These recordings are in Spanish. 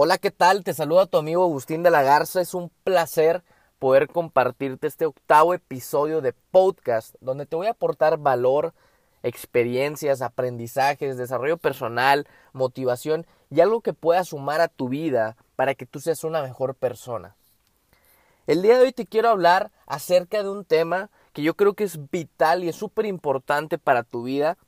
Hola, ¿qué tal? Te saluda tu amigo Agustín de la Garza. Es un placer poder compartirte este octavo episodio de podcast donde te voy a aportar valor, experiencias, aprendizajes, desarrollo personal, motivación y algo que pueda sumar a tu vida para que tú seas una mejor persona. El día de hoy te quiero hablar acerca de un tema que yo creo que es vital y es súper importante para tu vida,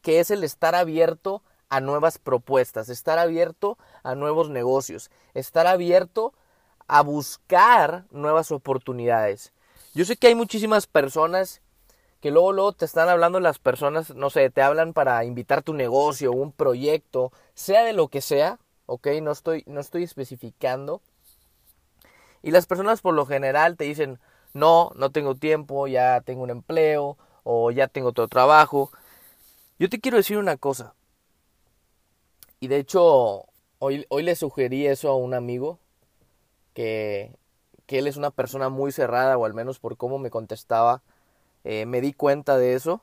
que es el estar abierto a nuevas propuestas, estar abierto a nuevos negocios, estar abierto a buscar nuevas oportunidades. Yo sé que hay muchísimas personas que luego, luego te están hablando las personas, no sé, te hablan para invitar tu negocio, un proyecto, sea de lo que sea, ok, no estoy, no estoy especificando. Y las personas por lo general te dicen, no, no tengo tiempo, ya tengo un empleo o ya tengo otro trabajo. Yo te quiero decir una cosa, y de hecho, hoy, hoy le sugerí eso a un amigo, que, que él es una persona muy cerrada, o al menos por cómo me contestaba, eh, me di cuenta de eso.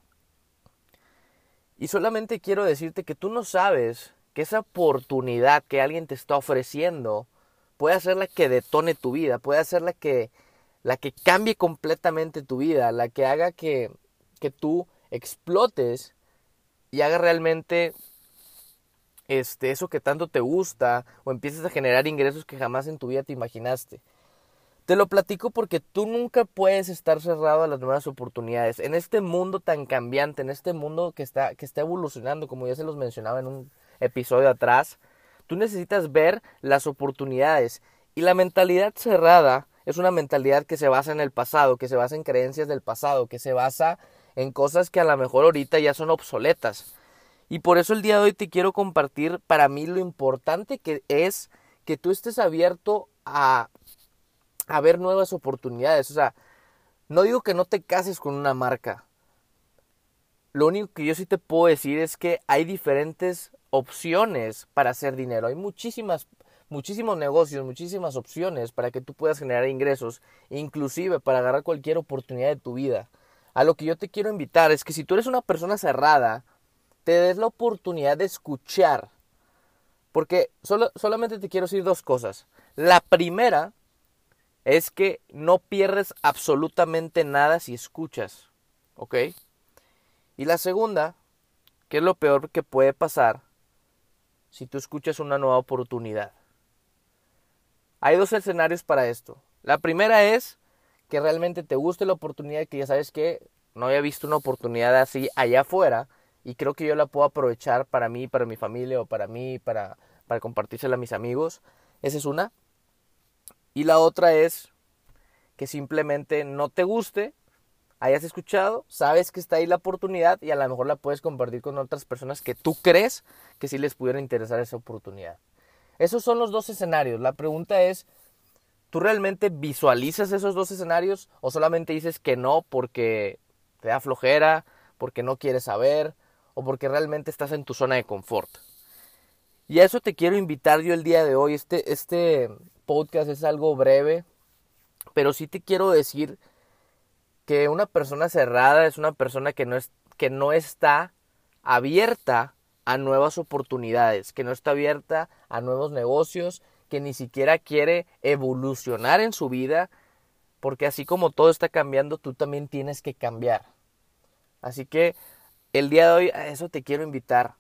Y solamente quiero decirte que tú no sabes que esa oportunidad que alguien te está ofreciendo puede ser la que detone tu vida, puede ser la que, la que cambie completamente tu vida, la que haga que, que tú explotes y haga realmente este, eso que tanto te gusta o empieces a generar ingresos que jamás en tu vida te imaginaste. Te lo platico porque tú nunca puedes estar cerrado a las nuevas oportunidades. En este mundo tan cambiante, en este mundo que está, que está evolucionando, como ya se los mencionaba en un episodio atrás, tú necesitas ver las oportunidades. Y la mentalidad cerrada es una mentalidad que se basa en el pasado, que se basa en creencias del pasado, que se basa en cosas que a lo mejor ahorita ya son obsoletas. Y por eso el día de hoy te quiero compartir para mí lo importante que es que tú estés abierto a, a ver nuevas oportunidades. O sea, no digo que no te cases con una marca. Lo único que yo sí te puedo decir es que hay diferentes opciones para hacer dinero. Hay muchísimas muchísimos negocios, muchísimas opciones para que tú puedas generar ingresos, inclusive para agarrar cualquier oportunidad de tu vida. A lo que yo te quiero invitar es que si tú eres una persona cerrada, te des la oportunidad de escuchar. Porque solo, solamente te quiero decir dos cosas. La primera es que no pierdes absolutamente nada si escuchas. ¿Ok? Y la segunda, que es lo peor que puede pasar si tú escuchas una nueva oportunidad. Hay dos escenarios para esto. La primera es que realmente te guste la oportunidad que ya sabes que no había visto una oportunidad así allá afuera y creo que yo la puedo aprovechar para mí, para mi familia o para mí, para, para compartírsela a mis amigos. Esa es una. Y la otra es que simplemente no te guste, hayas escuchado, sabes que está ahí la oportunidad y a lo mejor la puedes compartir con otras personas que tú crees que sí les pudiera interesar esa oportunidad. Esos son los dos escenarios. La pregunta es, ¿tú realmente visualizas esos dos escenarios o solamente dices que no porque te da flojera, porque no quieres saber, o porque realmente estás en tu zona de confort. Y a eso te quiero invitar yo el día de hoy. Este, este podcast es algo breve, pero sí te quiero decir que una persona cerrada es una persona que no, es, que no está abierta a nuevas oportunidades, que no está abierta a nuevos negocios, que ni siquiera quiere evolucionar en su vida, porque así como todo está cambiando, tú también tienes que cambiar. Así que el día de hoy a eso te quiero invitar.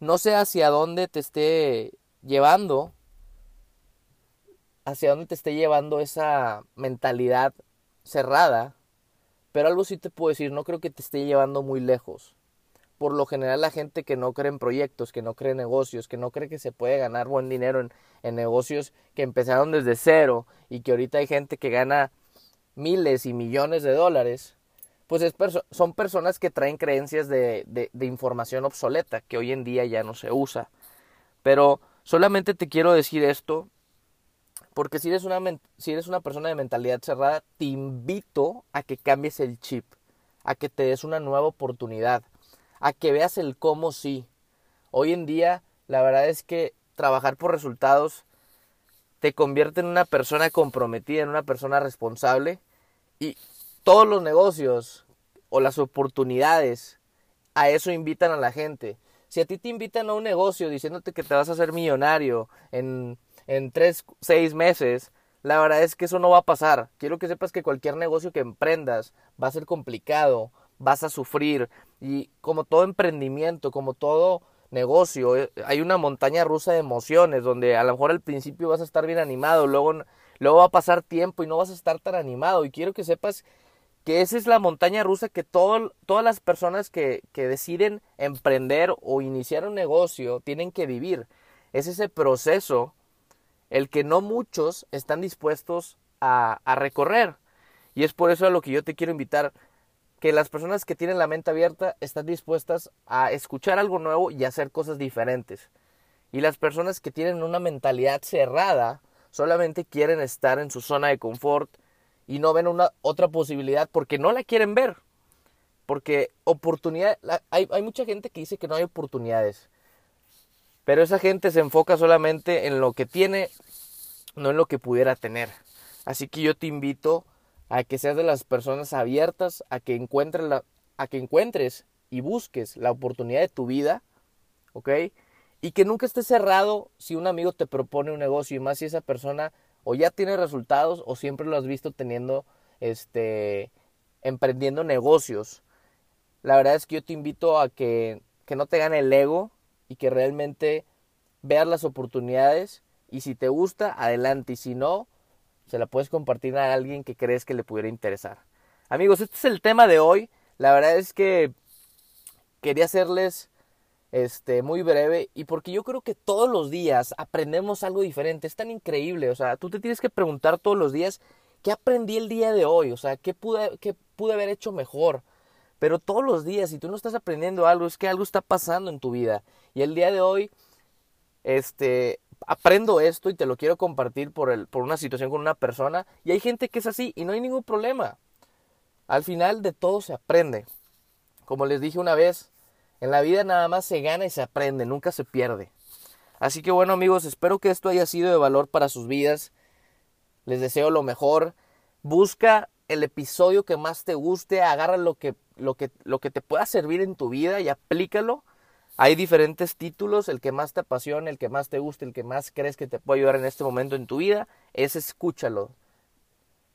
No sé hacia dónde te esté llevando, hacia dónde te esté llevando esa mentalidad cerrada, pero algo sí te puedo decir, no creo que te esté llevando muy lejos. Por lo general la gente que no cree en proyectos, que no cree en negocios, que no cree que se puede ganar buen dinero en, en negocios que empezaron desde cero y que ahorita hay gente que gana miles y millones de dólares, pues son personas que traen creencias de, de, información obsoleta, que hoy en día ya no se usa. Pero solamente te quiero decir esto, porque si eres, una, si eres una persona de mentalidad cerrada, te invito a que cambies el chip, a que te des una nueva oportunidad, a que veas el cómo sí. Hoy en día, la verdad es que trabajar por resultados te convierte en una persona comprometida, en una persona responsable y todos los negocios o las oportunidades a eso invitan a la gente. Si a ti te invitan a un negocio diciéndote que te vas a hacer millonario en, en tres, seis meses, la verdad es que eso no va a pasar. Quiero que sepas que cualquier negocio que emprendas va a ser complicado, vas a sufrir y como todo emprendimiento, como todo negocio, eh, hay una montaña rusa de emociones donde a lo mejor al principio vas a estar bien animado, luego, luego va a pasar tiempo y no vas a estar tan animado y quiero que sepas que esa es la montaña rusa que todas las personas que, que deciden emprender o iniciar un negocio tienen que vivir. Es ese proceso el que no muchos están dispuestos a, recorrer. Y es por eso a lo que yo te quiero invitar, que las personas que tienen la mente abierta están dispuestas a escuchar algo nuevo y hacer cosas diferentes. Y las personas que tienen una mentalidad cerrada solamente quieren estar en su zona de confort y no ven una otra posibilidad porque no la quieren ver. Porque oportunidad, hay, hay mucha gente que dice que no hay oportunidades. Pero esa gente se enfoca solamente en lo que tiene, no en lo que pudiera tener. Así que yo te invito a que seas de las personas abiertas, a que encuentres, la, a que encuentres y busques la oportunidad de tu vida, ¿ok? Y que nunca estés cerrado si un amigo te propone un negocio y más si esa persona o ya tiene resultados o siempre lo has visto teniendo, este, emprendiendo negocios. La verdad es que yo te invito a que, que no te gane el ego, y que realmente veas las oportunidades y si te gusta, adelante y si no, se la puedes compartir a alguien que crees que le pudiera interesar. Amigos, este es el tema de hoy. La verdad es que quería hacerles este muy breve y porque yo creo que todos los días aprendemos algo diferente, es tan increíble, o sea, tú te tienes que preguntar todos los días qué aprendí el día de hoy, o sea, qué pude qué pude haber hecho mejor. Pero todos los días, si tú no estás aprendiendo algo, es que algo está pasando en tu vida. Y el día de hoy, este, aprendo esto y te lo quiero compartir por, el, por una situación con una persona. Y hay gente que es así y no hay ningún problema. Al final de todo se aprende. Como les dije una vez, en la vida nada más se gana y se aprende, nunca se pierde. Así que bueno amigos, espero que esto haya sido de valor para sus vidas. Les deseo lo mejor. Busca el episodio que más te guste, agarra lo que, lo que, lo que te pueda servir en tu vida y aplícalo. Hay diferentes títulos, el que más te apasione, el que más te guste, el que más crees que te puede ayudar en este momento en tu vida, es escúchalo.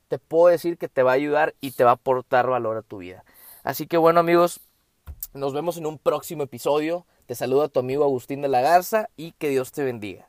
Te puedo decir que te va a ayudar y te va a aportar valor a tu vida. Así que bueno amigos, nos vemos en un próximo episodio. Te saluda tu amigo Agustín de la Garza y que Dios te bendiga.